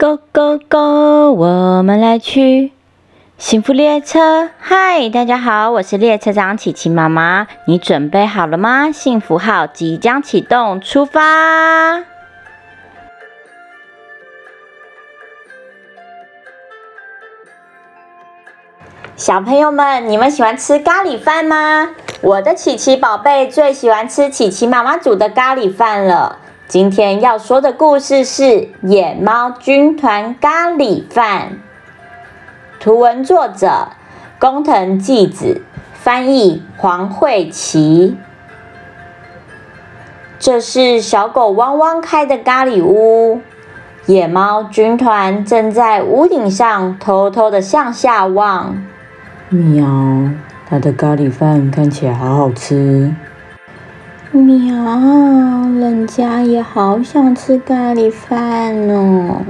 Go go go！我们来去幸福列车。嗨，大家好，我是列车长琪琪妈妈。你准备好了吗？幸福号即将启动，出发！小朋友们，你们喜欢吃咖喱饭吗？我的琪琪宝贝最喜欢吃琪琪妈妈煮的咖喱饭了。今天要说的故事是《野猫军团咖喱饭》，图文作者工藤纪子，翻译黄慧琪。这是小狗汪汪开的咖喱屋，野猫军团正在屋顶上偷偷的向下望。喵，它的咖喱饭看起来好好吃。喵，人家也好想吃咖喱饭哦。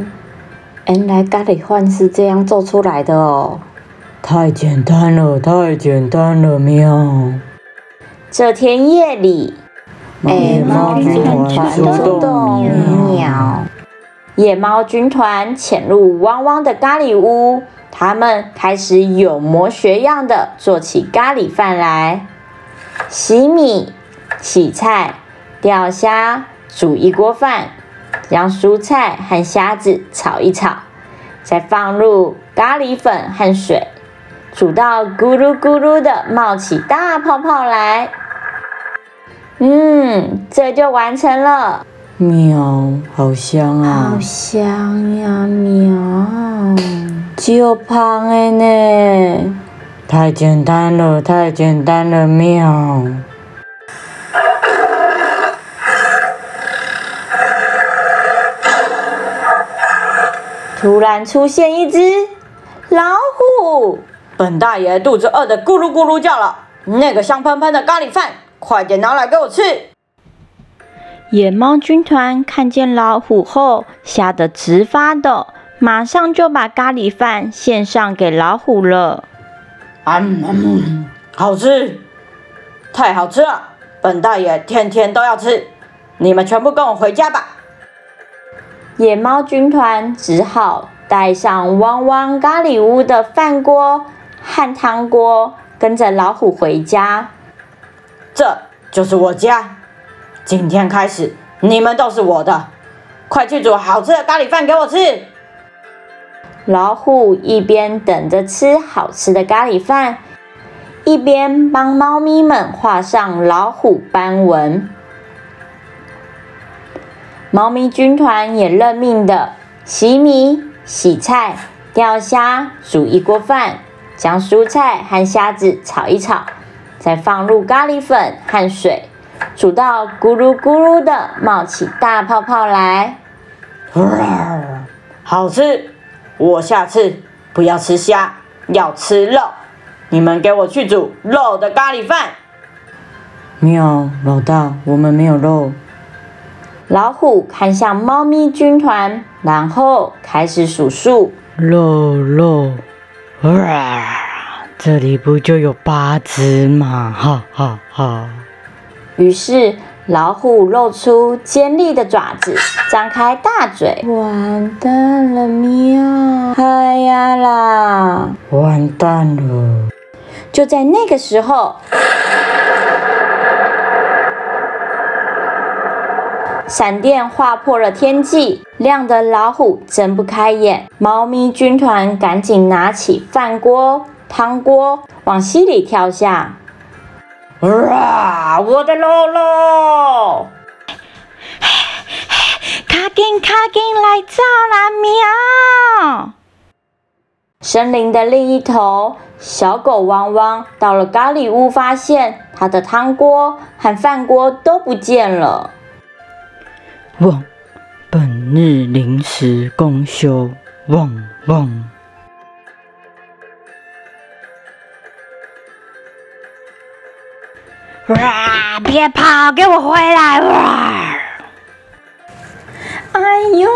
原来咖喱饭是这样做出来的哦。太简单了，太简单了，喵。这天夜里，野猫军团出动，喵。野猫军团潜入汪汪的咖喱屋，他们开始有模学样的做起咖喱饭来，洗米。洗菜、钓虾、煮一锅饭，将蔬菜和虾子炒一炒，再放入咖喱粉和水，煮到咕噜咕噜的冒起大泡泡来。嗯，这就完成了。喵，好香啊！好香呀，喵！就胖的呢。太简单了，太简单了，喵！突然出现一只老虎，本大爷肚子饿得咕噜咕噜叫了。那个香喷喷的咖喱饭，快点拿来给我吃！野猫军团看见老虎后，吓得直发抖，马上就把咖喱饭献上给老虎了。嗯，好吃，太好吃了！本大爷天天都要吃。你们全部跟我回家吧。野猫军团只好带上汪汪咖喱屋的饭锅和汤锅，跟着老虎回家。这就是我家，今天开始你们都是我的，快去煮好吃的咖喱饭给我吃。老虎一边等着吃好吃的咖喱饭，一边帮猫咪们画上老虎斑纹。猫咪军团也认命的洗米、洗菜、钓虾、煮一锅饭，将蔬菜和虾子炒一炒，再放入咖喱粉和水，煮到咕噜咕噜的冒起大泡泡来。好吃！我下次不要吃虾，要吃肉。你们给我去煮肉的咖喱饭。喵，老大，我们没有肉。老虎看向猫咪军团，然后开始数数。肉肉，哇！这里不就有八只吗？哈哈哈！于是老虎露出尖利的爪子，张开大嘴。完蛋了，喵！哎呀啦！完蛋了！就在那个时候。闪电划破了天际，亮得老虎睁不开眼。猫咪军团赶紧拿起饭锅、汤锅，往溪里跳下。啊！我的肉肉！卡紧卡紧，来找啦！喵！森林的另一头，小狗汪汪到了咖喱屋，发现它的汤锅和饭锅都不见了。汪，本日临时公休。汪汪！哇！别跑，给我回来！哇！哎呦，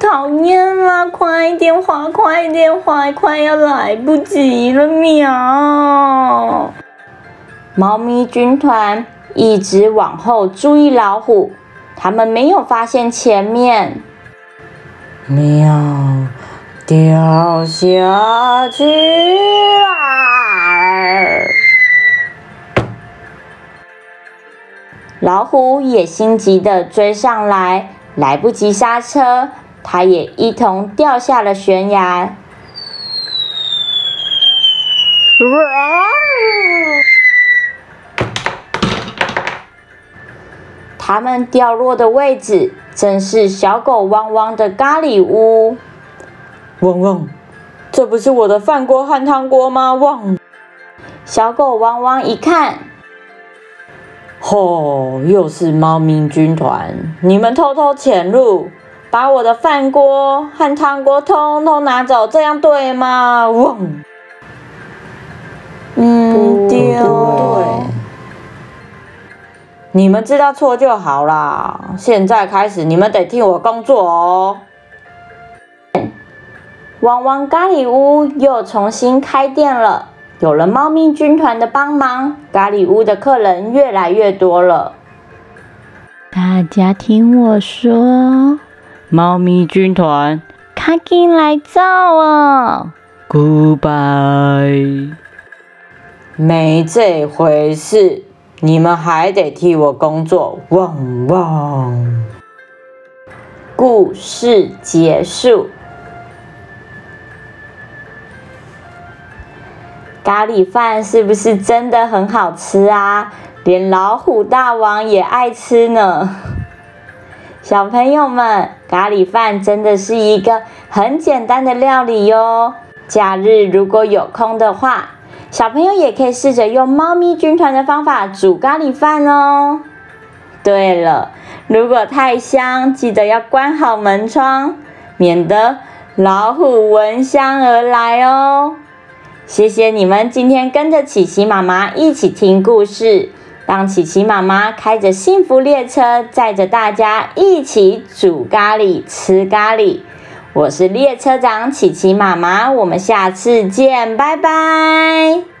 讨厌了！快点滑，快点滑，快要来不及了！喵！猫咪军团一直往后注意老虎。他们没有发现前面。喵，掉下去啦！老虎也心急的追上来，来不及刹车，它也一同掉下了悬崖。它们掉落的位置正是小狗汪汪的咖喱屋。汪汪，这不是我的饭锅和汤锅吗？汪！小狗汪汪一看，吼，又是猫咪军团！你们偷偷潜入，把我的饭锅和汤锅通通拿走，这样对吗？汪！嗯，对，你们知道错就好啦。现在开始，你们得替我工作哦。汪汪咖喱屋又重新开店了，有了猫咪军团的帮忙，咖喱屋的客人越来越多了。大家听我说，猫咪军团，卡进来造哦，Goodbye。没这回事，你们还得替我工作。汪汪！故事结束。咖喱饭是不是真的很好吃啊？连老虎大王也爱吃呢。小朋友们，咖喱饭真的是一个很简单的料理哟。假日如果有空的话，小朋友也可以试着用猫咪军团的方法煮咖喱饭哦。对了，如果太香，记得要关好门窗，免得老虎闻香而来哦。谢谢你们今天跟着琪琪妈妈一起听故事，让琪琪妈妈开着幸福列车，载着大家一起煮咖喱、吃咖喱。我是列车长琪琪妈妈，我们下次见，拜拜。